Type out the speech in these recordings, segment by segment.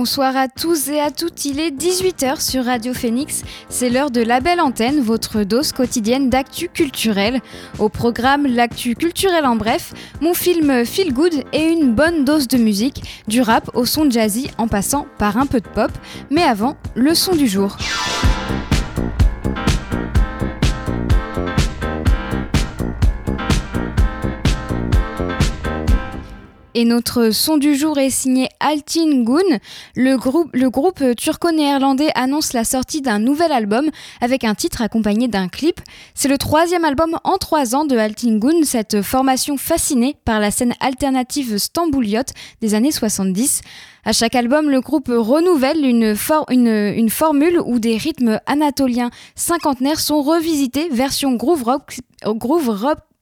Bonsoir à tous et à toutes, il est 18h sur Radio Phoenix, c'est l'heure de la belle antenne, votre dose quotidienne d'actu culturel. Au programme L'actu culturel en bref, mon film Feel Good et une bonne dose de musique, du rap au son jazzy en passant par un peu de pop, mais avant, le son du jour. Et notre son du jour est signé Altin Gun. Le groupe, turco-néerlandais annonce la sortie d'un nouvel album avec un titre accompagné d'un clip. C'est le troisième album en trois ans de Altin Gun, cette formation fascinée par la scène alternative stambouliote des années 70. À chaque album, le groupe renouvelle une, formule où des rythmes anatoliens cinquantenaires sont revisités version groove rock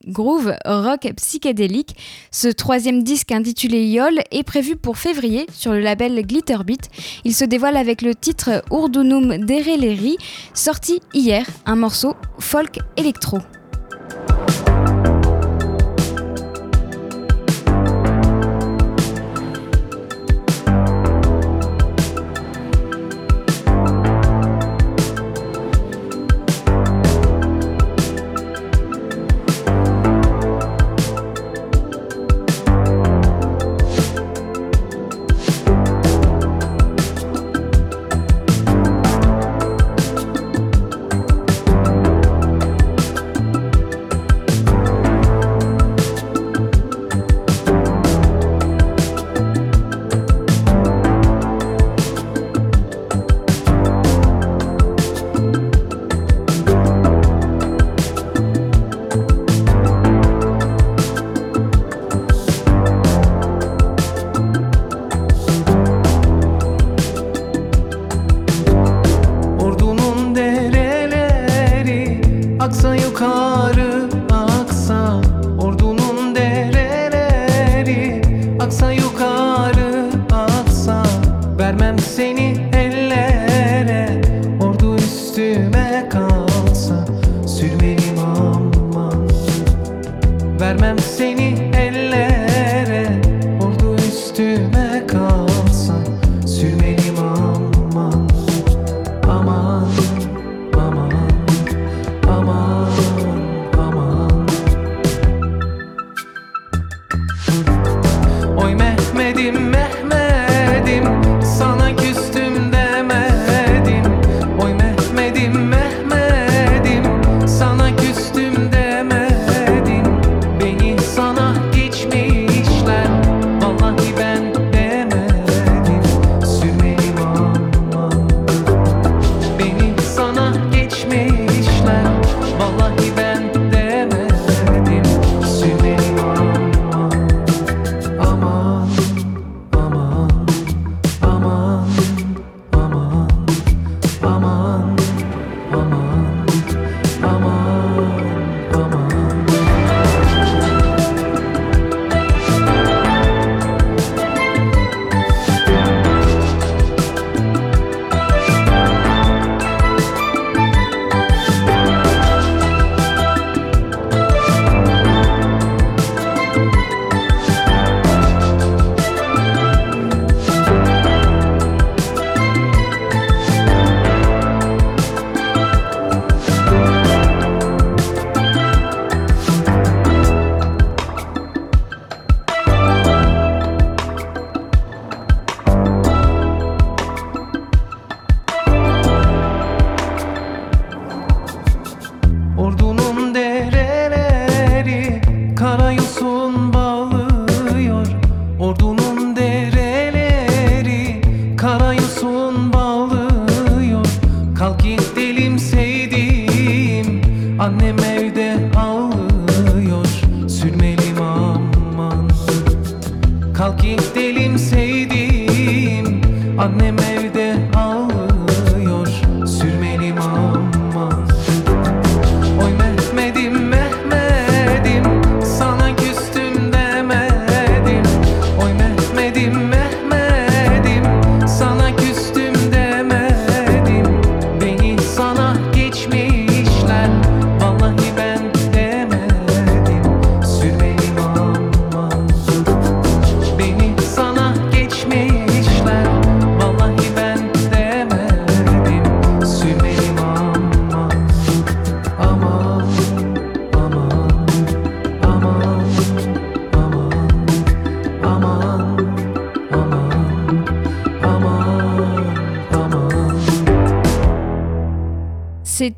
groove rock psychédélique. Ce troisième disque intitulé Yol est prévu pour février sur le label Glitterbeat. Il se dévoile avec le titre Urdunum Dereleri, sorti hier, un morceau folk électro.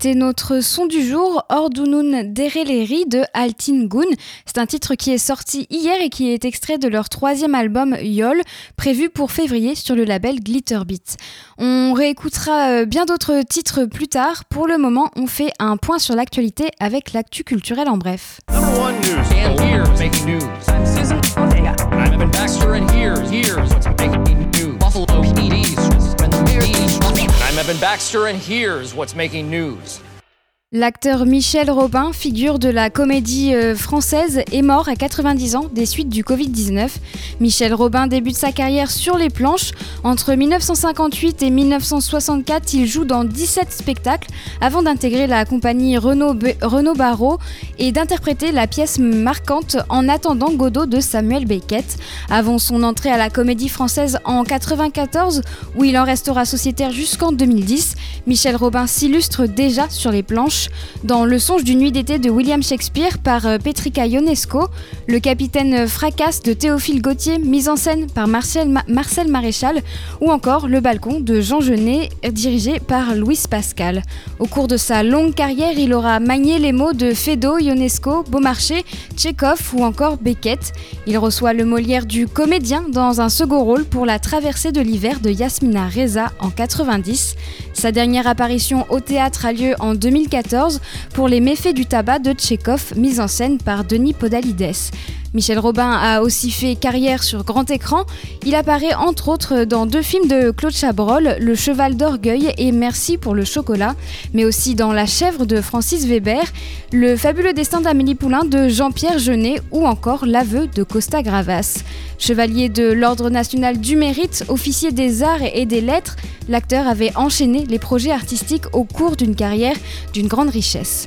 C'était notre son du jour, Ordunun Dereleri de Altin Gun. C'est un titre qui est sorti hier et qui est extrait de leur troisième album Yol, prévu pour février sur le label Glitterbeat. On réécoutera euh, bien d'autres titres plus tard. Pour le moment, on fait un point sur l'actualité avec l'actu culturel en bref. I'm Evan Baxter, and here's what's making news. L'acteur Michel Robin, figure de la comédie euh, française, est mort à 90 ans des suites du Covid-19. Michel Robin débute sa carrière sur les planches. Entre 1958 et 1964, il joue dans 17 spectacles avant d'intégrer la compagnie Renaud, Renaud Barrault et d'interpréter la pièce marquante En attendant Godot de Samuel Beckett. Avant son entrée à la comédie française en 1994, où il en restera sociétaire jusqu'en 2010, Michel Robin s'illustre déjà sur les planches dans Le songe d'une nuit d'été de William Shakespeare par euh, Petrica Ionesco, Le capitaine Fracasse de Théophile Gautier, mise en scène par Marcel, Marcel Maréchal, ou encore Le balcon de Jean Genet, dirigé par Louis Pascal. Au cours de sa longue carrière, il aura manié les mots de Feydeau, Ionesco, Beaumarchais, Tchekhov ou encore Beckett. Il reçoit le Molière du comédien dans un second rôle pour La traversée de l'hiver de Yasmina Reza en 90. Sa dernière apparition au théâtre a lieu en 2014 pour Les méfaits du tabac de Tchekhov, mise en scène par Denis Podalides. Michel Robin a aussi fait carrière sur grand écran. Il apparaît entre autres dans deux films de Claude Chabrol, Le Cheval d'Orgueil et Merci pour le chocolat, mais aussi dans La chèvre de Francis Weber, Le fabuleux destin d'Amélie Poulain de Jean-Pierre Jeunet ou encore L'aveu de Costa Gravas. Chevalier de l'Ordre national du mérite, officier des arts et des lettres, l'acteur avait enchaîné les projets artistiques au cours d'une carrière d'une grande richesse.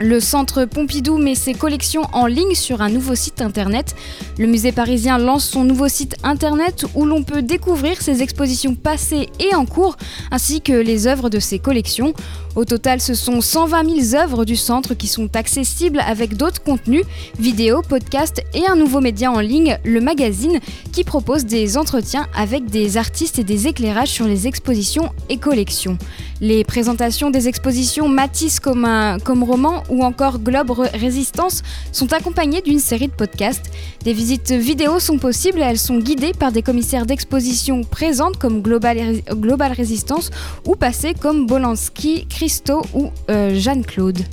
Le centre Pompidou met ses collections en ligne sur un nouveau site internet. Le musée parisien lance son nouveau site internet où l'on peut découvrir ses expositions passées et en cours, ainsi que les œuvres de ses collections. Au total, ce sont 120 000 œuvres du centre qui sont accessibles avec d'autres contenus, vidéos, podcasts et un nouveau média en ligne, le magazine, qui propose des entretiens avec des artistes et des éclairages sur les expositions et collections. Les présentations des expositions Matisse comme, un, roman ou encore Globe Résistance sont accompagnées d'une série de podcasts. Des visites vidéo sont possibles et elles sont guidées par des commissaires d'exposition présentes comme Global, Global Résistance ou passées comme Bolanski, Christo ou euh, Jeanne-Claude.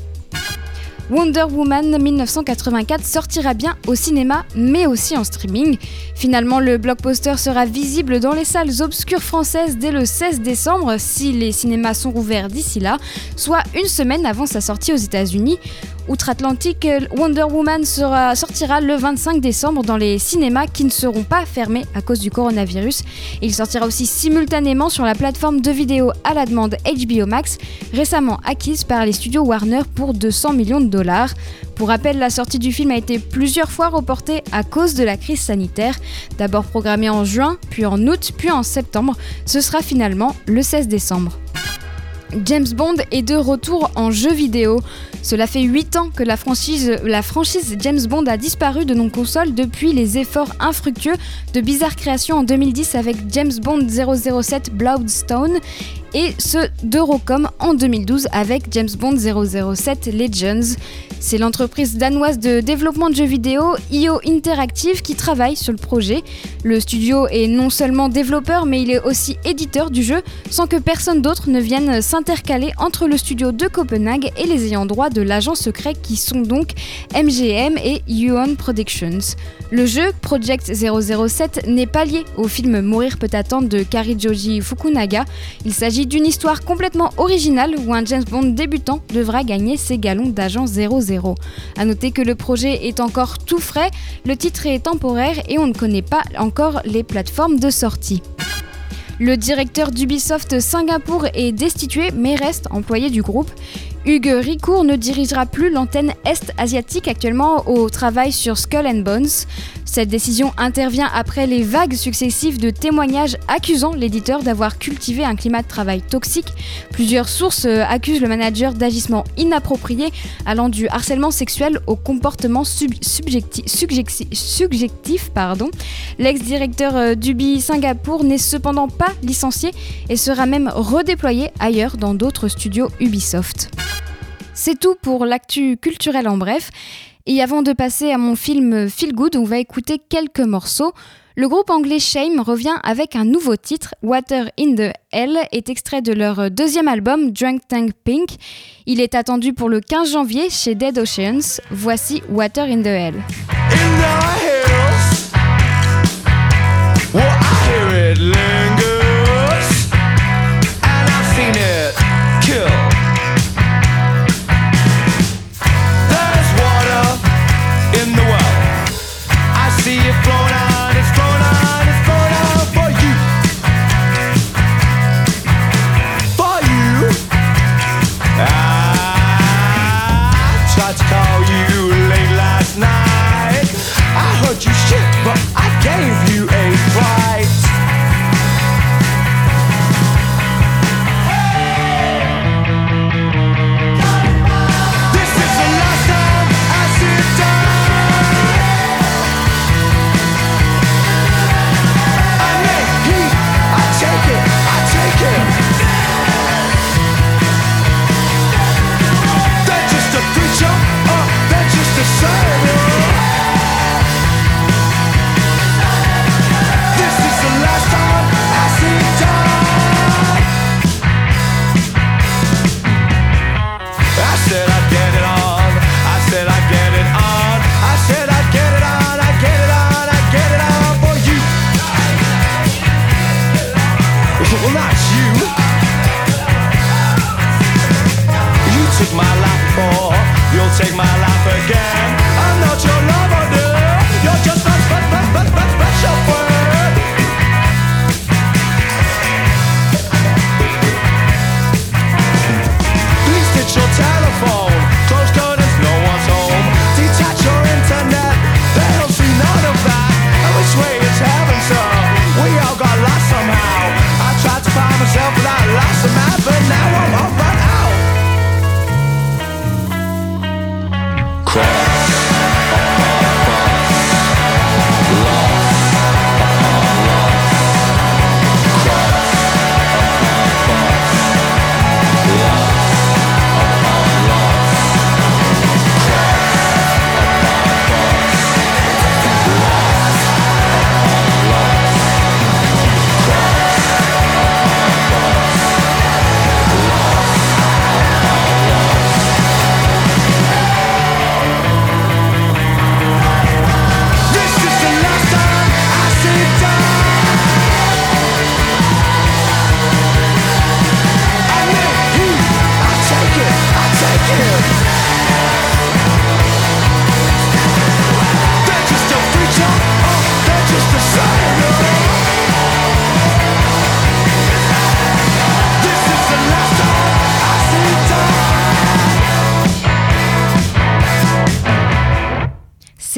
Wonder Woman 1984 sortira bien au cinéma mais aussi en streaming. Finalement, le blockbuster sera visible dans les salles obscures françaises dès le 16 décembre si les cinémas sont rouverts d'ici là, soit une semaine avant sa sortie aux États-Unis. Outre-Atlantique, Wonder Woman sortira le 25 décembre dans les cinémas qui ne seront pas fermés à cause du coronavirus. Il sortira aussi simultanément sur la plateforme de vidéo à la demande HBO Max, récemment acquise par les studios Warner pour 200 millions de dollars. Pour rappel, la sortie du film a été plusieurs fois reportée à cause de la crise sanitaire. D'abord programmée en juin, puis en août, puis en septembre. Ce sera finalement le 16 décembre. James Bond est de retour en jeu vidéo. Cela fait 8 ans que la franchise, James Bond a disparu de nos consoles depuis les efforts infructueux de Bizarre Création en 2010 avec James Bond 007 Bloodstone et ceux d'Eurocom en 2012 avec James Bond 007 Legends. C'est l'entreprise danoise de développement de jeux vidéo IO Interactive qui travaille sur le projet. Le studio est non seulement développeur mais il est aussi éditeur du jeu sans que personne d'autre ne vienne s'intercaler entre le studio de Copenhague et les ayants droit de l'agent secret qui sont donc MGM et Yuan Productions. Le jeu Project 007 n'est pas lié au film Mourir peut attendre de Karijoji Fukunaga. Il s'agit d'une histoire complètement originale où un James Bond débutant devra gagner ses galons d'agent 00. A noter que le projet est encore tout frais, le titre est temporaire et on ne connaît pas encore les plateformes de sortie. Le directeur d'Ubisoft Singapour est destitué mais reste employé du groupe. Hugues Ricourt ne dirigera plus l'antenne Est asiatique actuellement au travail sur Skull and Bones. Cette décision intervient après les vagues successives de témoignages accusant l'éditeur d'avoir cultivé un climat de travail toxique. Plusieurs sources euh, accusent le manager d'agissements inappropriés allant du harcèlement sexuel au comportement subjectif. L'ex-directeur euh, d'Ubi Singapour n'est cependant pas licencié et sera même redéployé ailleurs dans d'autres studios Ubisoft. C'est tout pour l'actu culturel en bref. Et avant de passer à mon film Feel Good, on va écouter quelques morceaux. Le groupe anglais Shame revient avec un nouveau titre, Water in the Hell, est extrait de leur deuxième album, Drunk Tank Pink. Il est attendu pour le 15 janvier chez Dead Oceans. Voici Water in the Hell.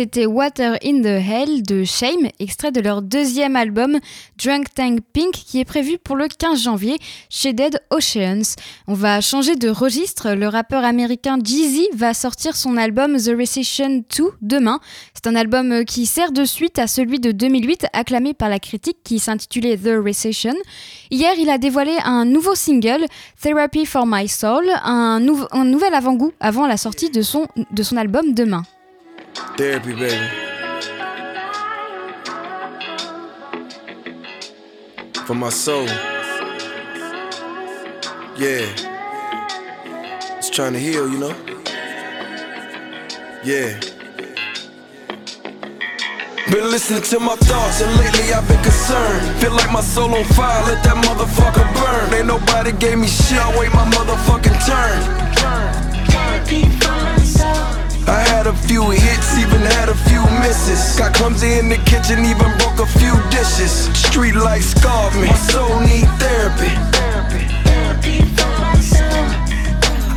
C'était Water in the Hell de Shame, extrait de leur deuxième album Drunk Tank Pink qui est prévu pour le 15 janvier chez Dead Oceans. On va changer de registre, le rappeur américain Jeezy va sortir son album The Recession 2 demain. C'est un album qui sert de suite à celui de 2008 acclamé par la critique qui s'intitulait The Recession. Hier, il a dévoilé un nouveau single, Therapy for My Soul, un, nouvel avant-goût avant la sortie de son album demain. Therapy, baby. For my soul. Yeah. It's trying to heal, you know? Yeah. Been listening to my thoughts and lately I've been concerned Feel like my soul on fire, let that motherfucker burn Ain't nobody gave me shit, I wait my motherfucking turn I had a few hits, even had a few misses. Got clumsy in the kitchen, even broke a few dishes. Street life scarred me, my soul need therapy.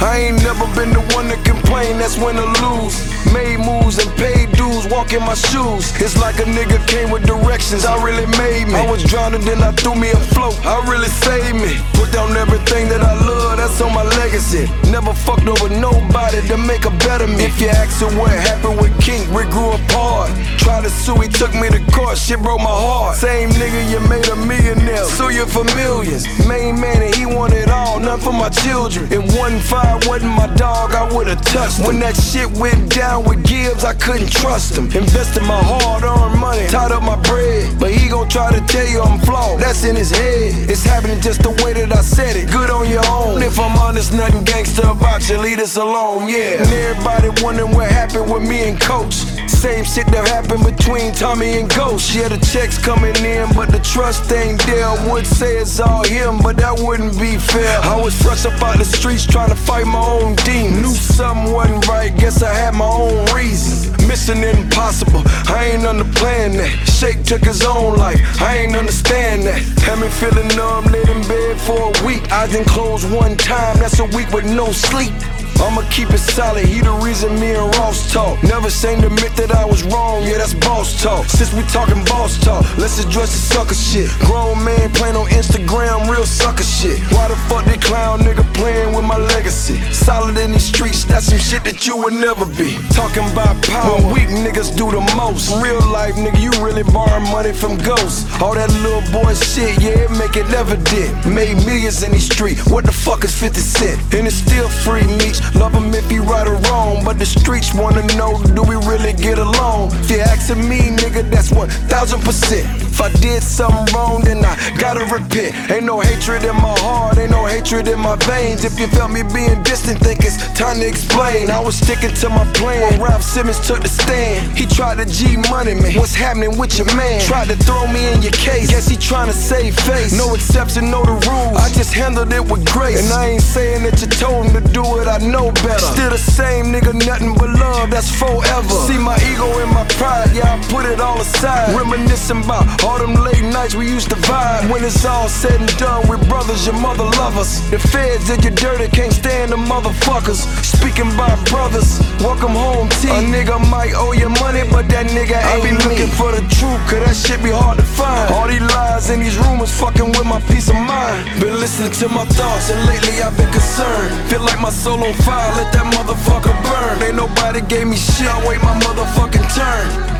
I ain't never been the one to complain, that's when or lose. Made moves and paid dues, walk in my shoes. It's like a nigga came with directions, I really made me. I was drowning, then I threw me a float, I really saved me. Put down everything that I love, that's on my legacy. Never fucked over nobody to make a better me. If you ask her what happened with King, we grew apart. Tried to sue, he took me to court, shit broke my heart. Same nigga, you made a millionaire, sue you for millions. Main man, and he wanted all, none for my children. If one fire wasn't my dog, I would've touched. When that shit went down with Gibbs, I couldn't trust him. Invested my hard earned money, tied up my bread. But he gon' try to tell you I'm flawed, that's in his head. It's happening just the way that I said it, good on your own. If I'm honest, nothing gangster about you, leave us alone, yeah. And everybody wondering what happened with me and Coach. Same shit that happened between Tommy and Ghost. Yeah, the checks coming in, but the trust ain't there. Would say it's all him, but that wouldn't be fair. I was fresh up out the streets trying to fight my own demons. Knew something wasn't right, guess I had my own reasons. Mission impossible, I ain't underplaying that. Shake took his own life, I ain't understand that. Had me feeling numb, laid in bed for a week. Eyes didn't close one time, that's a week with no sleep. I'ma keep it solid, he the reason me and Ross talk. Never saying to admit that I was wrong, yeah, that's boss talk. Since we talking boss talk, let's address the sucker shit. Grown man playing on Instagram, real sucker shit. Why the fuck they clown nigga playing with my legacy? Solid in these streets, that's some shit that you would never be. Talking about power, when weak niggas do the most. Real life, nigga, you really borrowing money from ghosts. All that little boy shit, yeah, it make it evident. Made millions in these streets, what the fuck is 50 Cent? And it's still free meat. Love him if he right or wrong, but the streets wanna know do we really get along? If you're asking me, nigga, that's 1000%. If I did something wrong, then I gotta repent. Ain't no hatred in my heart, ain't no hatred in my veins. If you felt me being distant, think it's time to explain. I was sticking to my plan. When Ralph Simmons took the stand, he tried to G money me. What's happening with your man? Tried to throw me in your case. Guess he trying to save face. No exception, no the rules. I just handled it with grace. And I ain't saying that you told him to do it, I know better. Still the same nigga, nothing but love, that's forever. See my ego and my pride, yeah, I put it all aside. Reminiscing about all them late nights we used to vibe. When it's all said and done, we're brothers, your mother love us. The feds did you dirty, can't stand the motherfuckers. Speaking by brothers, welcome home, T. A nigga might owe you money, but that nigga ain't I be looking for the truth, cause that shit be hard to find. All these lies and these rumors fucking with my peace of mind. Been listening to my thoughts, and lately I've been concerned. Feel like my soul on fire, let that motherfucker burn. Ain't nobody gave me shit, I wait my motherfucking turn.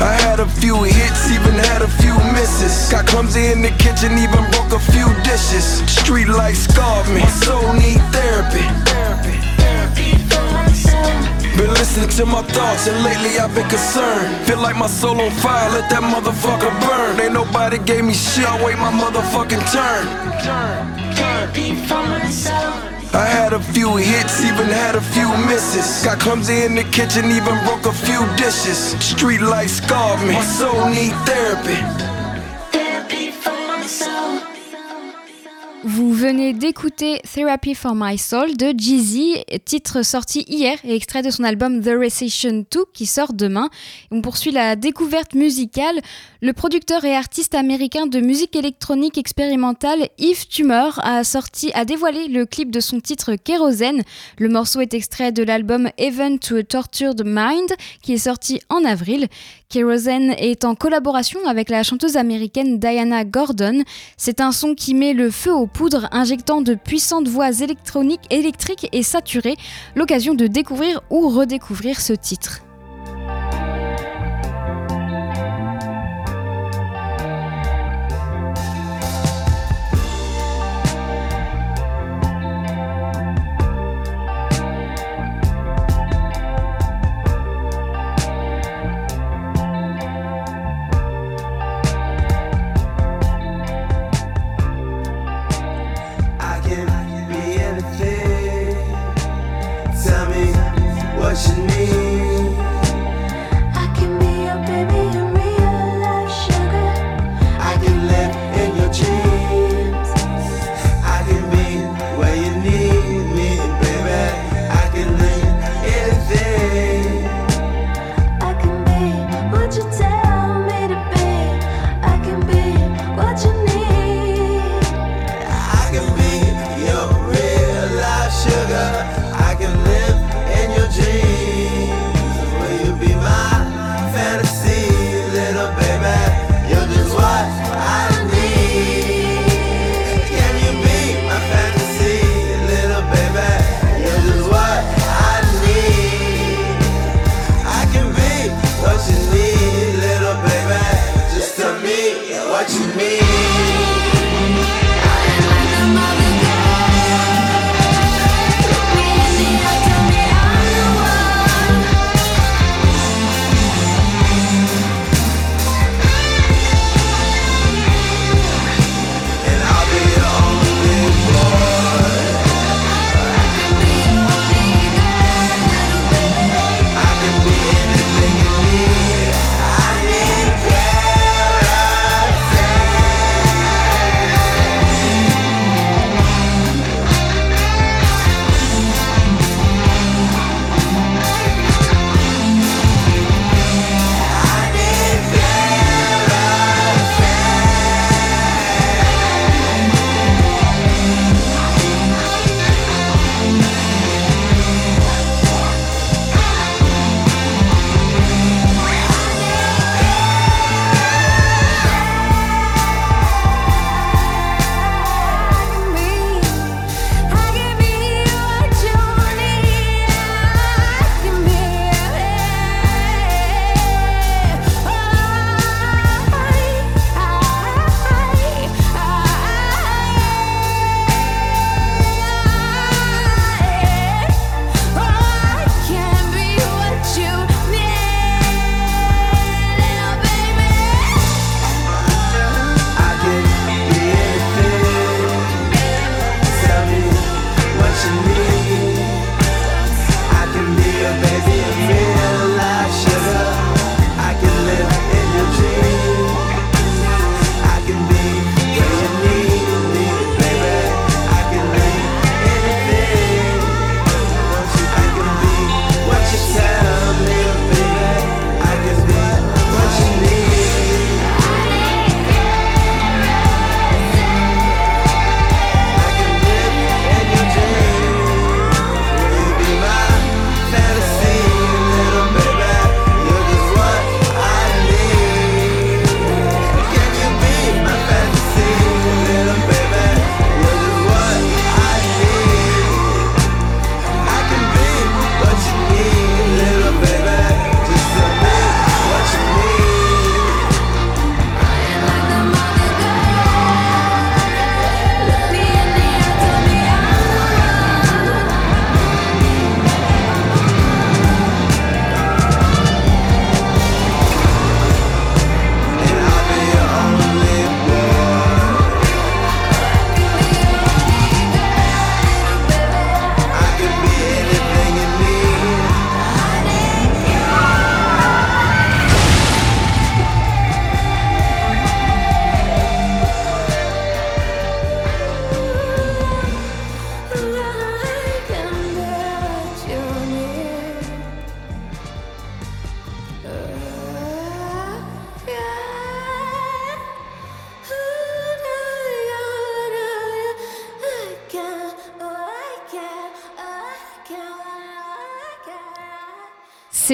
I had a few hits, even had a few misses. Got clumsy in the kitchen, even broke a few dishes. Street life scarred me, my soul need therapy. Been listening to my thoughts and lately I've been concerned. Feel like my soul on fire, let that motherfucker burn. Ain't nobody gave me shit, I wait my motherfucking turn. I had a few hits, even had a few misses. Got clumsy in the kitchen, even broke a few dishes. Street life scarred me, my soul need therapy. Vous venez d'écouter Therapy for My Soul de Jeezy, titre sorti hier et extrait de son album The Recession 2 qui sort demain. On poursuit la découverte musicale. Le producteur et artiste américain de musique électronique expérimentale Yves Tumor a sorti, a dévoilé le clip de son titre Kérosène. Le morceau est extrait de l'album Even to a Tortured Mind qui est sorti en avril. Kerosene est en collaboration avec la chanteuse américaine Diana Gordon. C'est un son qui met le feu aux poudres, injectant de puissantes voix électroniques, électriques et saturées. L'occasion de découvrir ou redécouvrir ce titre.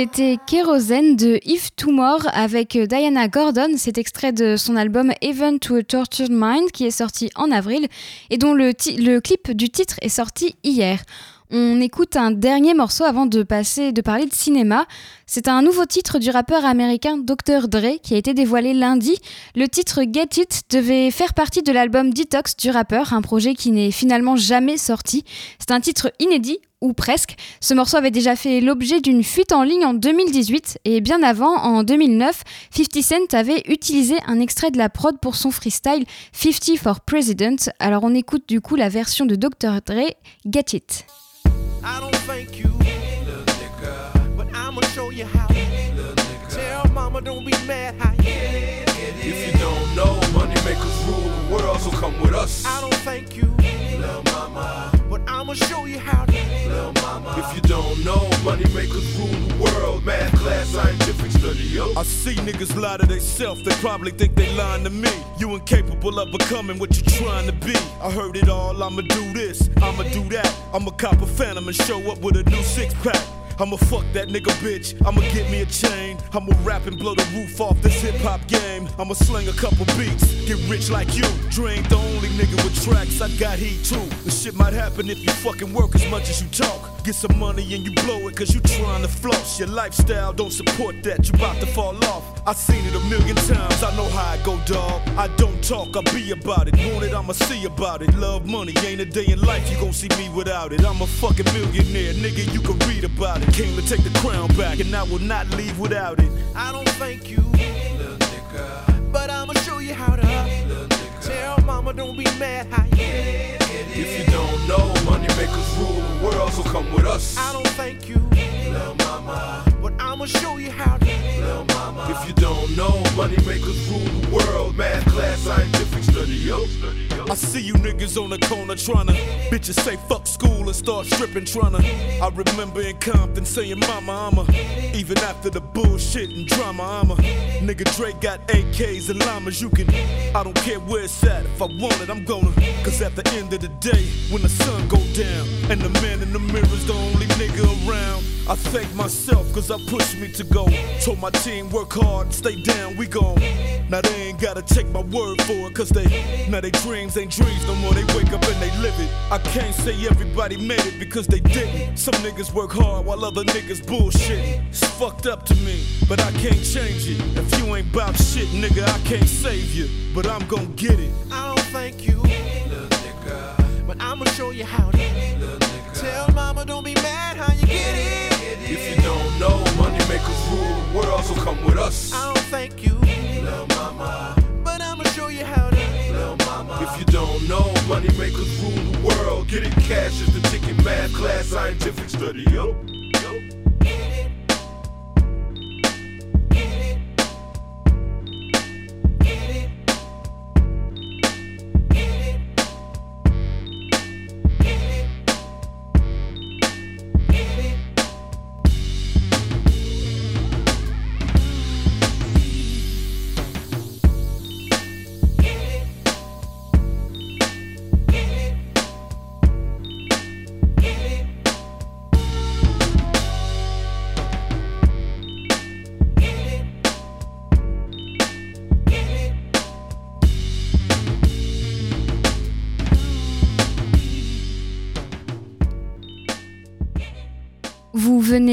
C'était Kerosene de If Tomorrow avec Diana Gordon. C'est extrait de son album Even to a Tortured Mind qui est sorti en avril et dont le clip du titre est sorti hier. On écoute un dernier morceau avant de passer de parler de cinéma. C'est un nouveau titre du rappeur américain Dr. Dre qui a été dévoilé lundi. Le titre Get It devait faire partie de l'album Detox du rappeur, un projet qui n'est finalement jamais sorti. C'est un titre inédit ou presque. Ce morceau avait déjà fait l'objet d'une fuite en ligne en 2018 et bien avant, en 2009, 50 Cent avait utilisé un extrait de la prod pour son freestyle 50 for President. Alors on écoute du coup la version de Dr. Dre, Get It. I don't thank you. But I'ma show you how. Tell mama don't be mad how you get it. If you don't know, money makers rule the world, so come with us. I don't thank you, Little mama, I'ma show you how to. little mama. If you don't know, money makers rule the world. Math class, scientific study, yo. I see niggas lie to themselves, they probably think they lying to me. You incapable of becoming what you trying to be. I heard it all, I'ma do this, I'ma do that. I'ma cop a phantom and show up with a new six pack. I'ma fuck that nigga bitch, I'ma get me a chain. I'ma rap and blow the roof off this hip hop game. I'ma sling a couple beats, get rich like you. Dre ain't the only nigga with tracks, I got heat too. The shit might happen if you fucking work as much as you talk. Get some money and you blow it cause you trying to floss. Your lifestyle don't support that, you about to fall off. I seen it a million times, I know how it go, dog. I don't talk, I be about it. Want it, I'ma see about it. Love money, ain't a day in life you gon' see me without it. I'm a fucking millionaire, nigga, you can read about it. Came to take the crown back, and I will not leave without it. I don't thank you, Little nigga, but I'ma show you how to. Tell mama don't be mad you get it. If you don't know, money makers rule the world, so come with us. I don't thank you, Little mama, but I'ma show you how to. little mama. If you don't know, money makers rule the world. Math class, scientific study, yo. I see you niggas on the corner tryna bitches say fuck school and start stripping tryna. I remember in Compton saying mama I'm a even after the bullshit and drama I'm a nigga Drake got AKs and llamas you can I don't care where it's at if I want it I'm gonna cause at the end of the day when the sun go down and the man in the mirror's the only nigga around I thank myself cause I pushed me to go. Told my team work hard stay down we gon' now they ain't gotta take my word for it cause they now they dreams ain't dreams no more. They wake up and they live it. I can't say everybody made it because they didn't some niggas work hard while other niggas bullshit it's fucked up to me but I can't change it. If you ain't bout shit nigga I can't save you but I'm gon' get it. I don't thank you, Little nigga, but I'ma show you how to. Tell mama don't be mad how you get it. World, so come with us. I don't thank you, Little mama, but I'ma show you how to. little mama. If you don't know, money makers rule the world. Getting cash is the ticket, math class, scientific study, yo.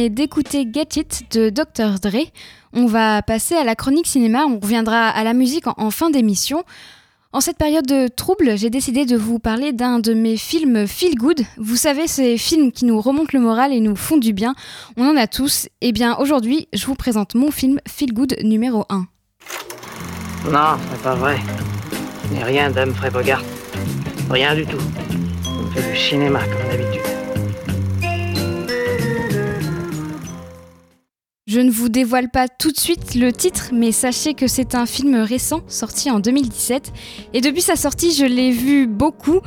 D'écouter Get It de Dr. Dre. On va passer à la chronique cinéma, on reviendra à la musique en, fin d'émission. En cette période de trouble, j'ai décidé de vous parler d'un de mes films feel good. Vous savez, ces films qui nous remontent le moral et nous font du bien. On en a tous. Et bien aujourd'hui, je vous présente mon film feel good numéro 1. Non, c'est pas vrai. N'est rien d'Humphrey Bogart. Rien du tout. On fait du cinéma comme d'habitude. Je ne vous dévoile pas tout de suite le titre, mais sachez que c'est un film récent, sorti en 2017. Et depuis sa sortie, je l'ai vu beaucoup,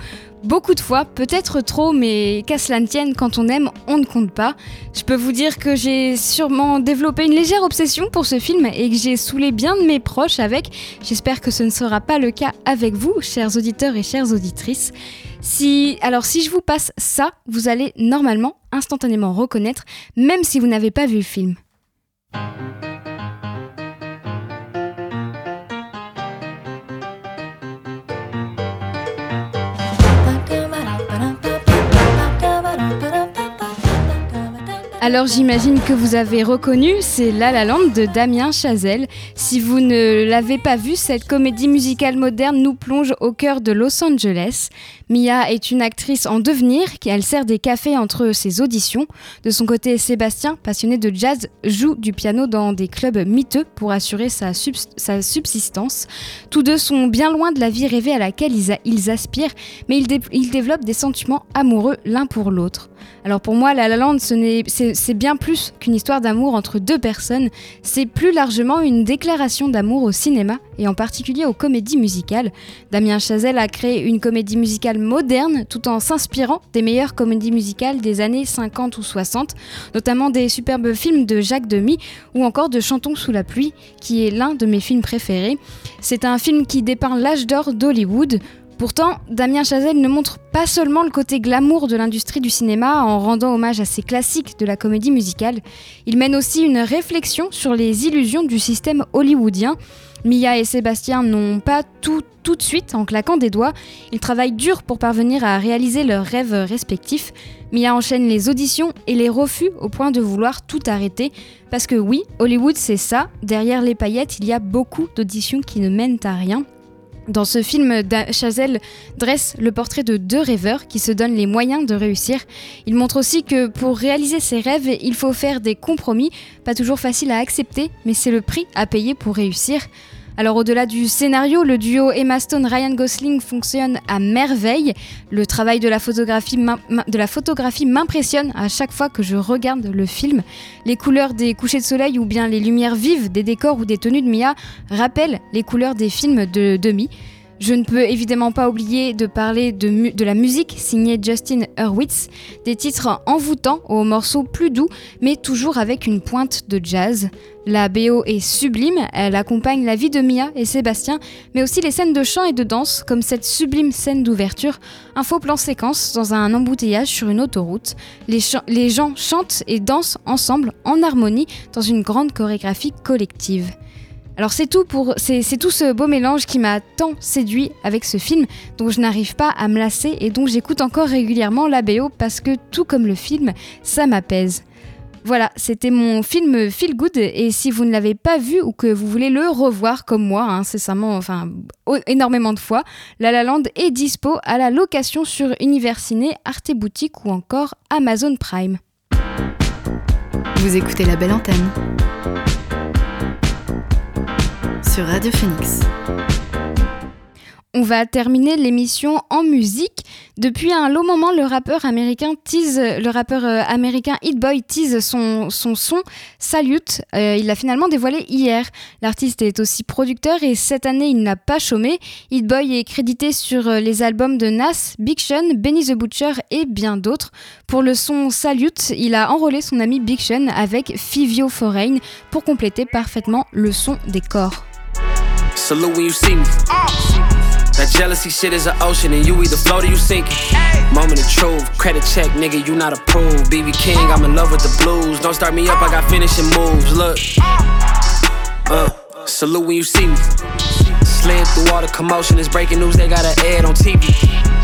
beaucoup de fois, peut-être trop, mais qu'à cela ne tienne, quand on aime, on ne compte pas. Je peux vous dire que j'ai sûrement développé une légère obsession pour ce film et que j'ai saoulé bien de mes proches avec. J'espère que ce ne sera pas le cas avec vous, chers auditeurs et chères auditrices. Si, alors si je vous passe ça, vous allez normalement instantanément reconnaître, même si vous n'avez pas vu le film. Thank you. Alors j'imagine que vous avez reconnu, c'est La La Land de Damien Chazelle. Si vous ne l'avez pas vu, cette comédie musicale moderne nous plonge au cœur de Los Angeles. Mia est une actrice en devenir qui elle sert des cafés entre ses auditions. De son côté, Sébastien, passionné de jazz, joue du piano dans des clubs miteux pour assurer sa, subs- sa subsistance. Tous deux sont bien loin de la vie rêvée à laquelle ils, aspirent, mais ils, dé- ils développent des sentiments amoureux l'un pour l'autre. Alors pour moi, La La Land, ce c'est bien plus qu'une histoire d'amour entre deux personnes, c'est plus largement une déclaration d'amour au cinéma et en particulier aux comédies musicales. Damien Chazelle a créé une comédie musicale moderne tout en s'inspirant des meilleures comédies musicales des années 50 ou 60, notamment des superbes films de Jacques Demy ou encore de Chantons sous la pluie, qui est l'un de mes films préférés. C'est un film qui dépeint l'âge d'or d'Hollywood. Pourtant, Damien Chazelle ne montre pas seulement le côté glamour de l'industrie du cinéma en rendant hommage à ces classiques de la comédie musicale, il mène aussi une réflexion sur les illusions du système hollywoodien. Mia et Sébastien n'ont pas tout tout de suite en claquant des doigts, ils travaillent dur pour parvenir à réaliser leurs rêves respectifs. Mia enchaîne les auditions et les refus au point de vouloir tout arrêter. Parce que oui, Hollywood c'est ça, derrière les paillettes il y a beaucoup d'auditions qui ne mènent à rien. Dans ce film, Chazelle dresse le portrait de deux rêveurs qui se donnent les moyens de réussir. Il montre aussi que pour réaliser ses rêves, il faut faire des compromis, pas toujours faciles à accepter, mais c'est le prix à payer pour réussir. Alors au-delà du scénario, le duo Emma Stone-Ryan Gosling fonctionne à merveille. Le travail de la photographie m'impressionne à chaque fois que je regarde le film. Les couleurs des couchers de soleil ou bien les lumières vives des décors ou des tenues de Mia rappellent les couleurs des films de Demi. Je ne peux évidemment pas oublier de parler de, la musique signée Justin Hurwitz, des titres envoûtants aux morceaux plus doux, mais toujours avec une pointe de jazz. La BO est sublime, elle accompagne la vie de Mia et Sébastien, mais aussi les scènes de chant et de danse, comme cette sublime scène d'ouverture, un faux plan séquence dans un embouteillage sur une autoroute. Les gens chantent et dansent ensemble, en harmonie, dans une grande chorégraphie collective. Alors c'est tout pour ce beau mélange qui m'a tant séduit avec ce film dont je n'arrive pas à me lasser et dont j'écoute encore régulièrement la BO parce que tout comme le film, ça m'apaise. Voilà, c'était mon film Feel Good et si vous ne l'avez pas vu ou que vous voulez le revoir comme moi, hein, incessamment, enfin énormément de fois, La La Land est dispo à la location sur Universiné, Arte Boutique ou encore Amazon Prime. Vous écoutez la belle antenne sur Radio Phoenix. On va terminer l'émission en musique. Depuis un long moment, le rappeur américain tease, le rappeur euh, américain Hit Boy tease son, son Salute. Euh, il l'a finalement dévoilé hier. L'artiste est aussi producteur et cette année, il n'a pas chômé. Hit Boy est crédité sur euh, les albums de Nas, Big Sean, Benny the Butcher et bien d'autres. Pour le son Salute, il a enrôlé son ami Big Sean avec Fivio Foreign pour compléter parfaitement le son des corps. Salute when you see me. That jealousy shit is an ocean, and you either float or you sinking. Moment of truth, credit check, nigga, you not approved. BB King, I'm in love with the blues. Don't start me up, I got finishing moves. Look, uh, salute when you see me. Slid through all the commotion, it's breaking news, they got an ad on TV.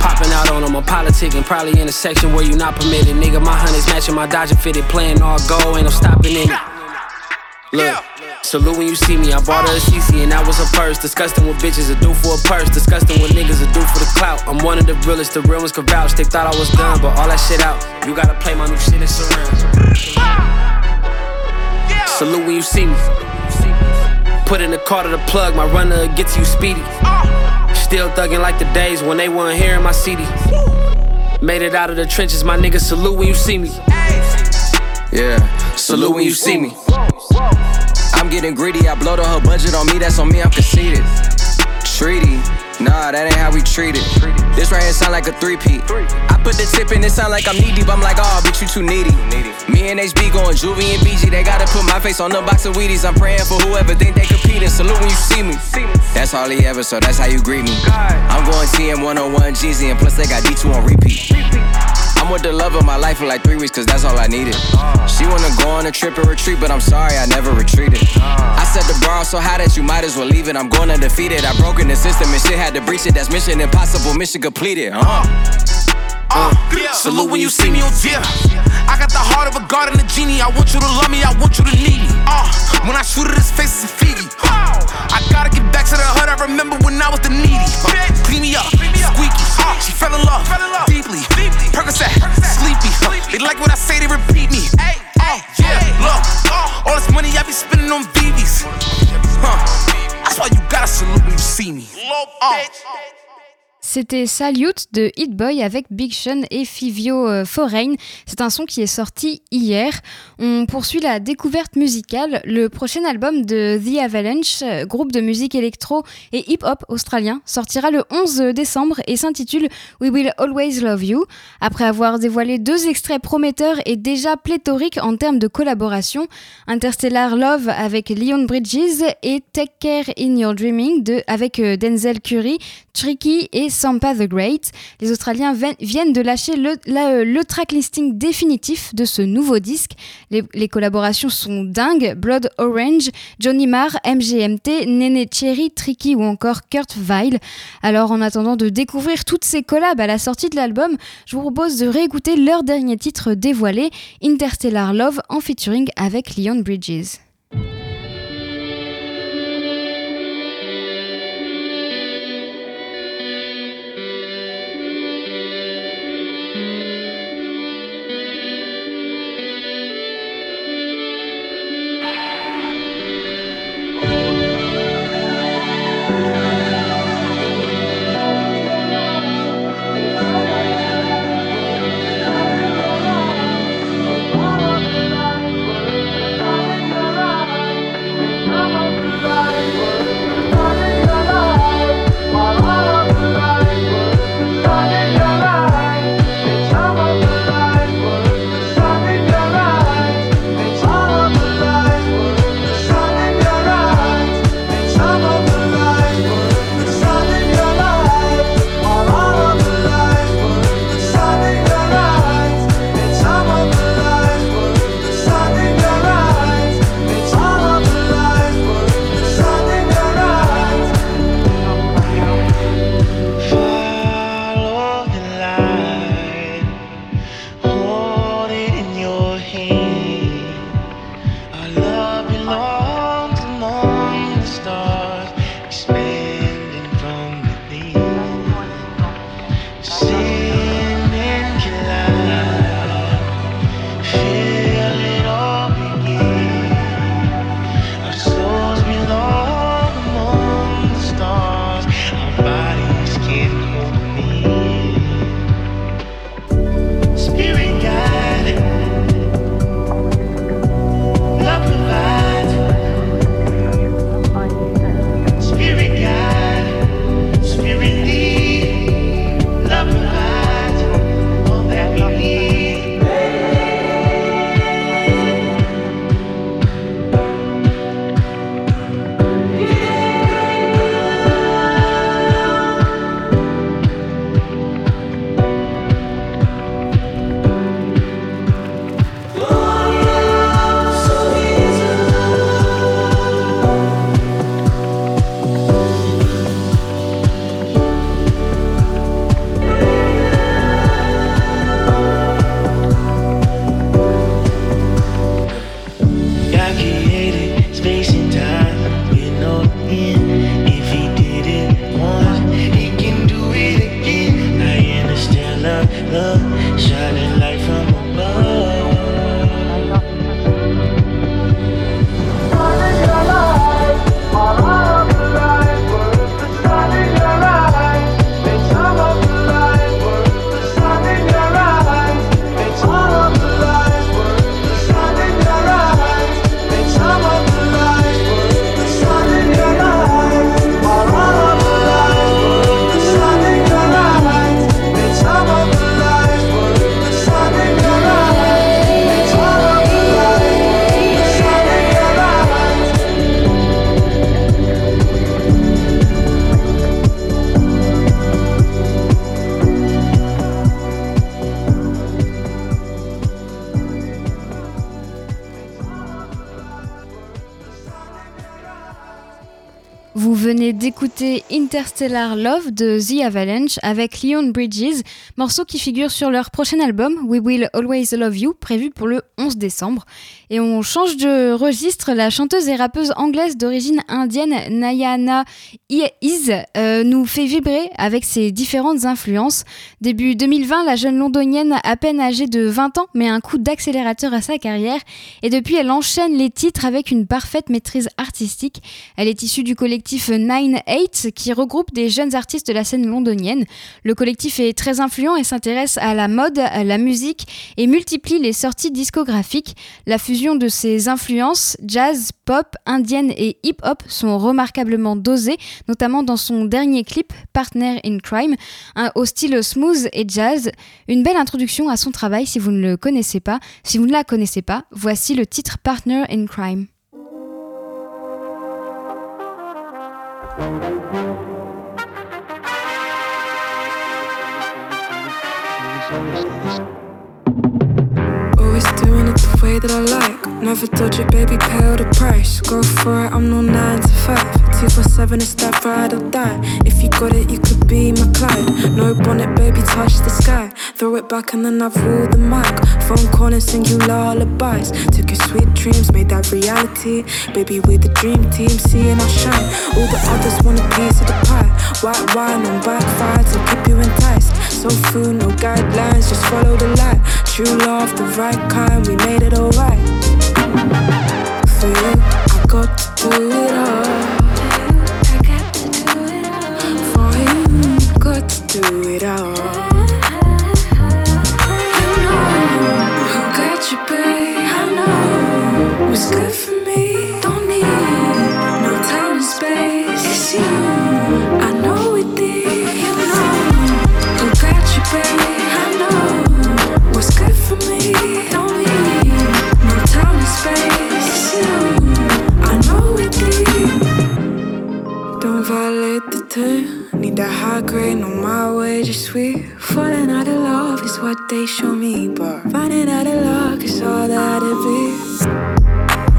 Popping out on them, I'm politicking, probably in a section where you not permitted. Nigga, my honey's matching my Dodger fitted, playing all go, ain't no stopping in it. Look, salute when you see me. I bought her a CC and that was her purse. Disgusting what bitches are do for a purse. Disgusting what niggas are do for the clout. I'm one of the realest, the real ones can vouch. They thought I was done, but all that shit out. You gotta play my new shit in surround. Salute when you see me. Put in the car to the plug, my runner get to you speedy. Still thugging like the days when they weren't hearing my CD. Made it out of the trenches, my nigga. Salute when you see me. Yeah, salute when you see me. I'm getting greedy, I blowed all her budget on me, that's on me, I'm conceited. Treaty, nah, that ain't how we treat it. This right here sound like a three-peat. I put the tip in, it sound like I'm knee deep, I'm like, oh, bitch, you too needy. Me and HB going Juvie and BG, they gotta put my face on the box of Wheaties. I'm praying for whoever think they competing. Salute when you see me. That's all he ever, so that's how you greet me. I'm going TM 101 Jeezy, and plus they got D2 on repeat. I'm with the love of my life for like three weeks, cause that's all I needed. She wanna go on a trip and retreat, but I'm sorry, I never retreated. I set the bar so high that you might as well leave it. I'm going undefeated. I broke the system and shit had to breach it. That's mission impossible, mission completed. Uh. Uh, salute when you see me oh yeah. I got the heart of a god and a genie. I want you to love me, I want you to need me. Uh, when I shoot at his face, it's a Fiji. I gotta get back to the hood. I remember when I was the needy. Uh, clean me up, squeaky. Uh, she fell in love, deeply. Percocet, sleepy. Uh, they like what I say, they repeat me. Uh, yeah, look, all this money I be spending on BBs. Huh, that's why you gotta salute when you see me. Uh. C'était Salute de Hit Boy avec Big Sean et Fivio euh, Foreign. C'est un son qui est sorti hier. On poursuit la découverte musicale. Le prochain album de The Avalanche, euh, groupe de musique électro et hip-hop australien, sortira le 11 décembre et s'intitule We Will Always Love You. Après avoir dévoilé deux extraits prometteurs et déjà pléthoriques en termes de collaboration, Interstellar Love avec Leon Bridges et Take Care in Your Dreaming avec euh, Denzel Curry, Tricky et Sampa the Great. Les Australiens viennent de lâcher le, la- euh, track listing définitif de ce nouveau disque. Les, collaborations sont dingues. Blood Orange, Johnny Marr, MGMT, Nene Cherry, Tricky ou encore Kurt Vile. Alors en attendant de découvrir toutes ces collabs à la sortie de l'album, je vous propose de réécouter leur dernier titre dévoilé, Interstellar Love en featuring avec Leon Bridges. D'écouter Interstellar Love de The Avalanche avec Leon Bridges, morceau qui figure sur leur prochain album We Will Always Love You, prévu pour le 11 décembre. Et on change de registre, la chanteuse et rappeuse anglaise d'origine indienne Nayana Is euh, nous fait vibrer avec ses différentes influences. Début 2020, la jeune londonienne, à peine âgée de 20 ans, met un coup d'accélérateur à sa carrière et depuis elle enchaîne les titres avec une parfaite maîtrise artistique. Elle est issue du collectif Nine Eight qui regroupe des jeunes artistes de la scène londonienne. Le collectif est très influent et s'intéresse à la mode, à la musique et multiplie les sorties discographiques. La fusion de ces influences, jazz, pop, indienne et hip-hop, sont remarquablement dosées, notamment dans son dernier clip, Partner in Crime, au style smooth et jazz. Une belle introduction à son travail si vous ne le connaissez pas. Si vous ne la connaissez pas, voici le titre Partner in Crime. Way that I like. Never dodge it, baby, pay all the price. Go for it, I'm no 9 to 5. 247 is that ride or die. If you got it, you could be my client. No bonnet, baby, touch the sky. Throw it back and then I've ruled the mic. Phone call and sing you lullabies. Took your sweet dreams, made that reality. Baby, we're the dream team, seeing our shine. All the others want a piece of the pie. White wine on backfire to keep you enticed. So food, no guidelines, just follow the light. True love, the right kind, we made it alright. For you, I got to do it all. I gotta do it all. For you, got to do it all. Grade, no my way, just sweet. Falling out of love is what they show me, but finding out of luck is all that it be.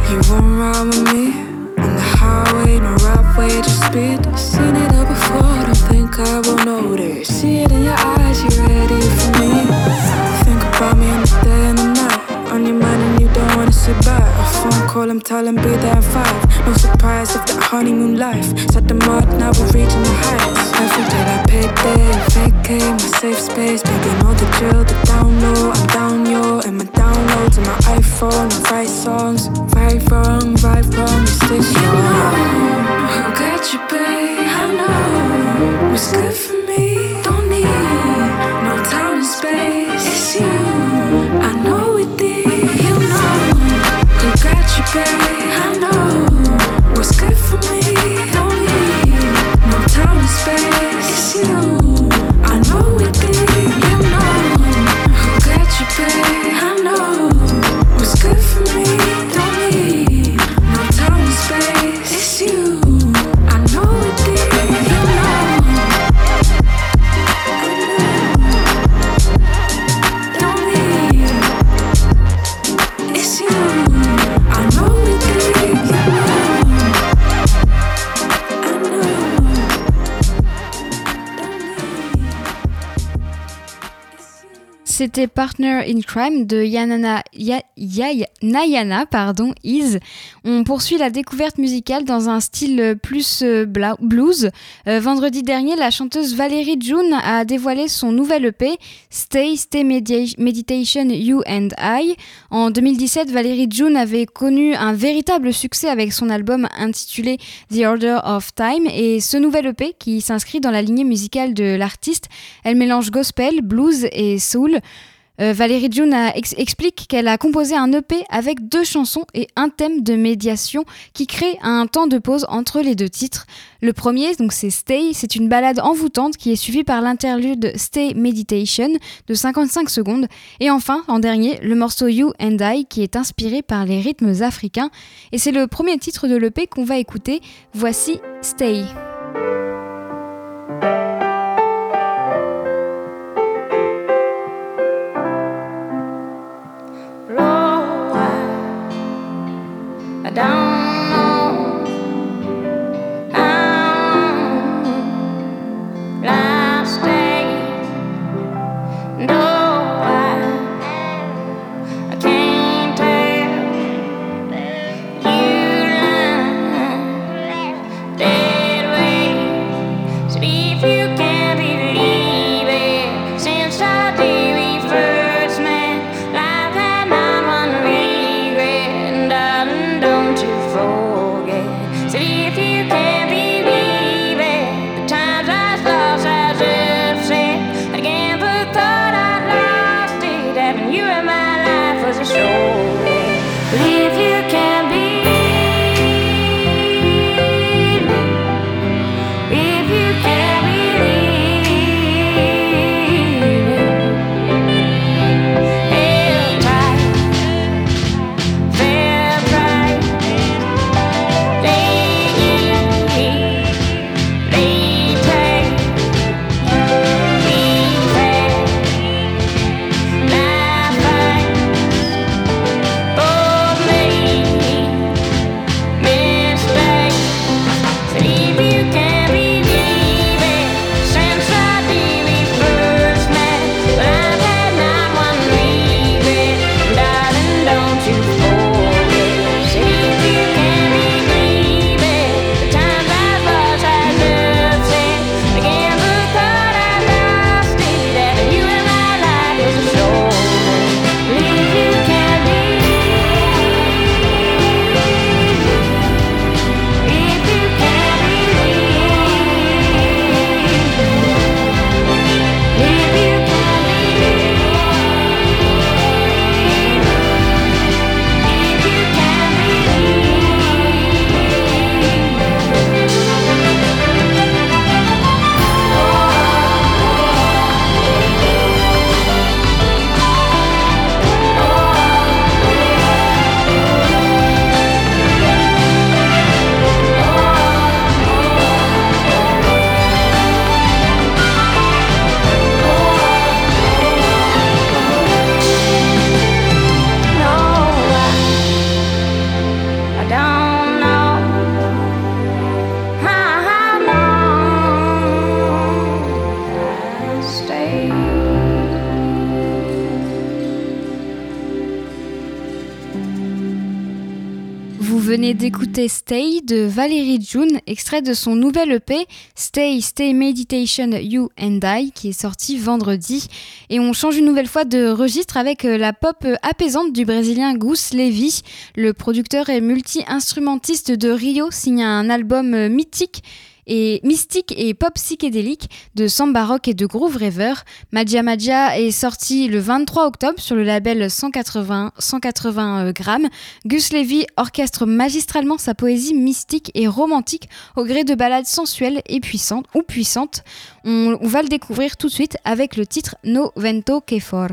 You won't ride with me on the highway, no right way, just speed. Seen it all before, don't think I will notice. See it in your eyes, you ready for me? Think about me in the day and the night. On your mind and you don't wanna sit back. Phone call, I'm telling be there at five. No surprise if that honeymoon life. Set the mark, now we're reaching the heights. Every day I pay day, vacate my safe space. Baby, know the drill, the down low. I'm down yo, and my downloads on my iPhone. I write songs, right wrong, right wrong, mistakes. You know who got you, babe? I know what's good for me. say C'était Partner in Crime de Yanana, Nayana pardon, Is. On poursuit la découverte musicale dans un style plus euh, blues. Euh, vendredi dernier, la chanteuse Valérie June a dévoilé son nouvel EP Stay, Stay Meditation, You and I. En 2017, Valérie June avait connu un véritable succès avec son album intitulé The Order of Time et ce nouvel EP qui s'inscrit dans la lignée musicale de l'artiste, elle mélange gospel, blues et soul. Euh, Valérie June explique qu'elle a composé un EP avec deux chansons et un thème de médiation qui crée un temps de pause entre les deux titres. Le premier, donc c'est Stay, c'est une balade envoûtante qui est suivie par l'interlude Stay Meditation de 55 secondes. Et enfin, en dernier, le morceau You and I qui est inspiré par les rythmes africains. Et c'est le premier titre de l'EP qu'on va écouter. Voici Stay. down. Stay de Valérie June, extrait de son nouvel EP Stay, Stay Meditation, You and I, qui est sorti vendredi. Et on change une nouvelle fois de registre avec euh, la pop euh, apaisante du brésilien Gus Levy. Le producteur et multi-instrumentiste de Rio signe un album euh, mythique et mystique et pop psychédélique de samba rock et de groove raver. Magia Magia est sorti le 23 octobre sur le label 180, 180 grammes. Gus Levy orchestre magistralement sa poésie mystique et romantique au gré de ballades sensuelles et puissantes ou puissantes. On, on va le découvrir tout de suite avec le titre No Vento Que For.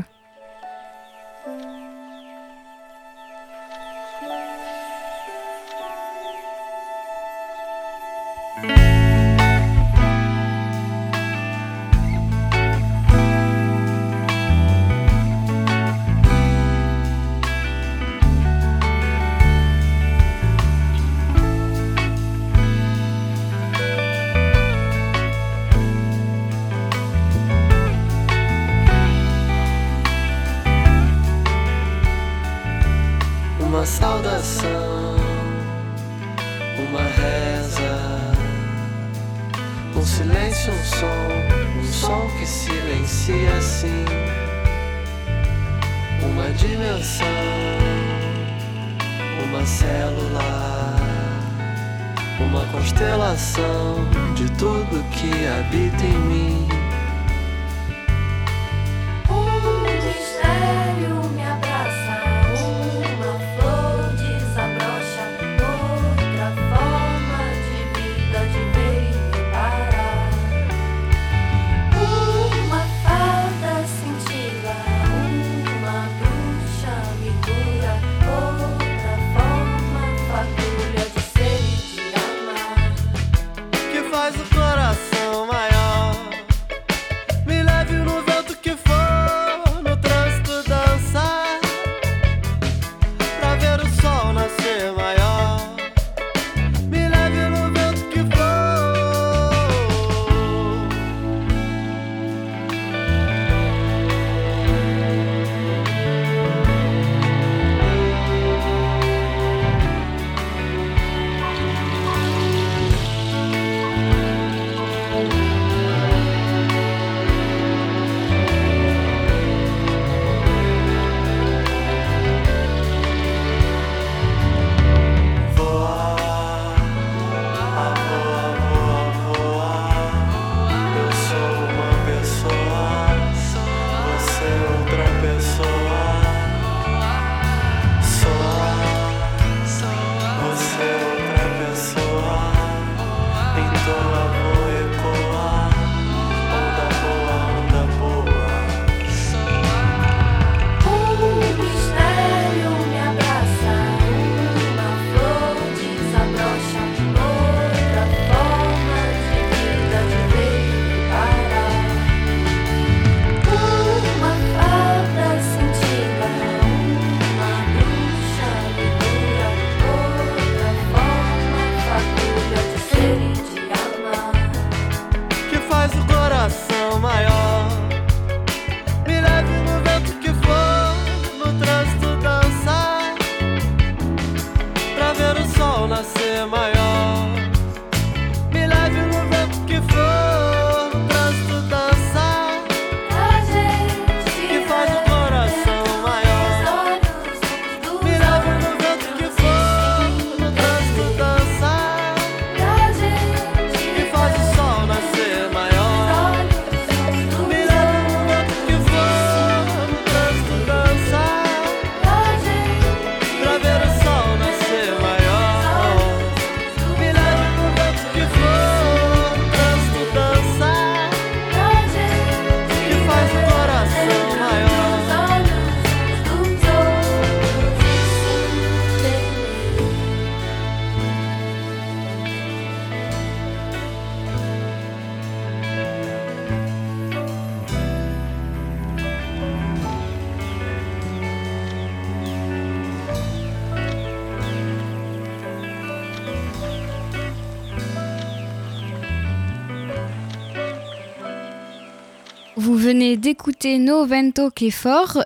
Venez d'écouter No Vento che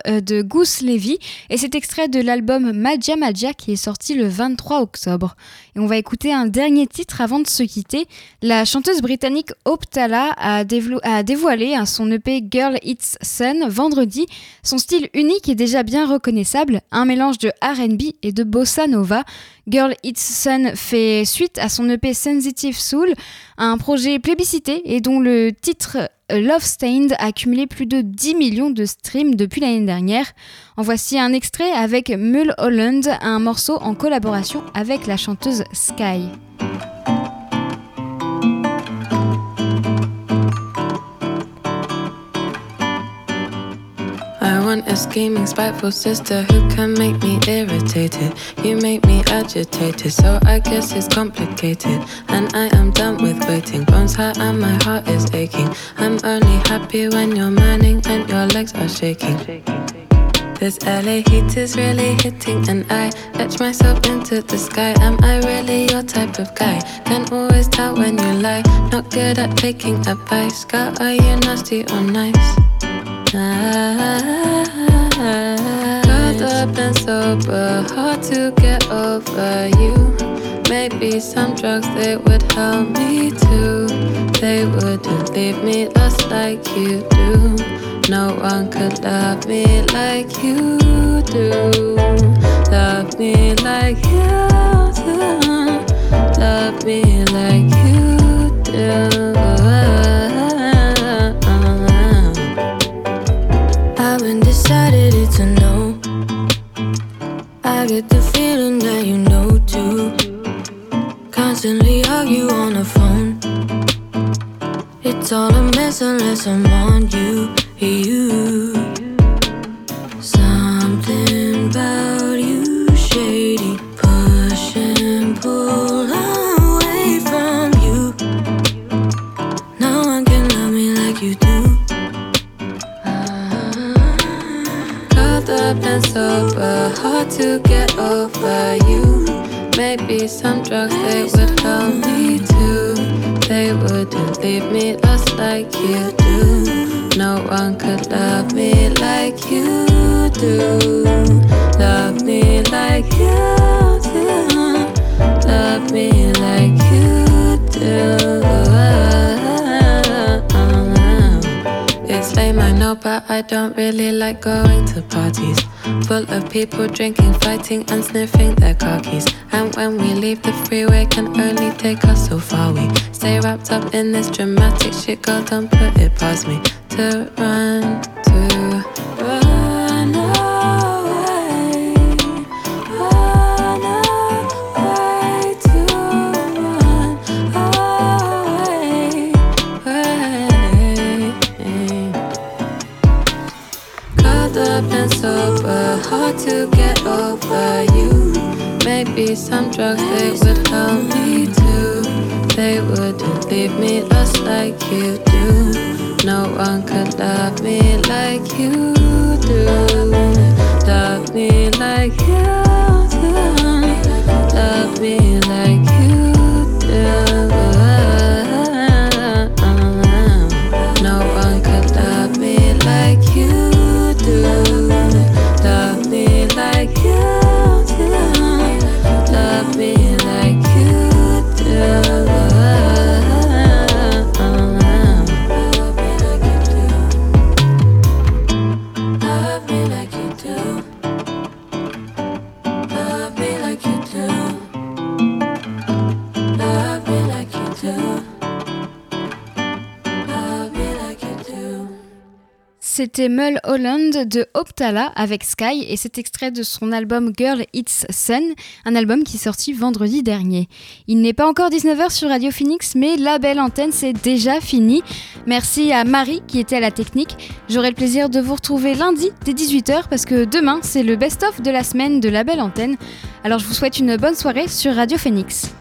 euh, de Goose Levy et cet extrait de l'album Magia Magia qui est sorti le 23 octobre. Et on va écouter un dernier titre avant de se quitter. La chanteuse britannique Optala a, a dévoilé hein, son EP Girl It's Sun vendredi. Son style unique est déjà bien reconnaissable, un mélange de R&B et de bossa nova. Girl It's Sun fait suite à son EP Sensitive Soul, un projet plébiscité et dont le titre euh, Love Stained a cumulé plus de 10 millions de streams depuis l'année dernière. En voici un extrait avec Mull Holland, un morceau en collaboration avec la chanteuse Sky. Want a scheming, spiteful sister who can make me irritated. You make me agitated, so I guess it's complicated. And I am done with waiting. Bones hurt and my heart is aching. I'm only happy when you're manning and your legs are shaking. This LA heat is really hitting, and I etch myself into the sky. Am I really your type of guy? Can always tell when you lie. Not good at taking advice. Girl, are you nasty or nice? Caught up and sober, hard to get over you. Maybe some drugs they would help me too. They wouldn't leave me lost like you do. No one could love me like you do. Love me like you do. Love me like you do. Get the feeling that you know too. Constantly argue on the phone. It's all a mess unless I'm on you, you. And hard to get over you. Maybe some drugs they would help me too. They wouldn't leave me lost like you do. No one could love me like you do. Love me like you do. Love me like you do. I know, but I don't really like going to parties. Full of people drinking, fighting, and sniffing their car keys. And when we leave, the freeway can only take us so far. We stay wrapped up in this dramatic shit, girl, don't put it past me. To run, to run C'était Holland de Optala avec Sky et cet extrait de son album Girl It's Sun, un album qui est sorti vendredi dernier. Il n'est pas encore 19h sur Radio Phoenix, mais la belle antenne c'est déjà fini. Merci à Marie qui était à la technique. J'aurai le plaisir de vous retrouver lundi dès 18h parce que demain c'est le best-of de la semaine de la belle antenne. Alors je vous souhaite une bonne soirée sur Radio Phoenix.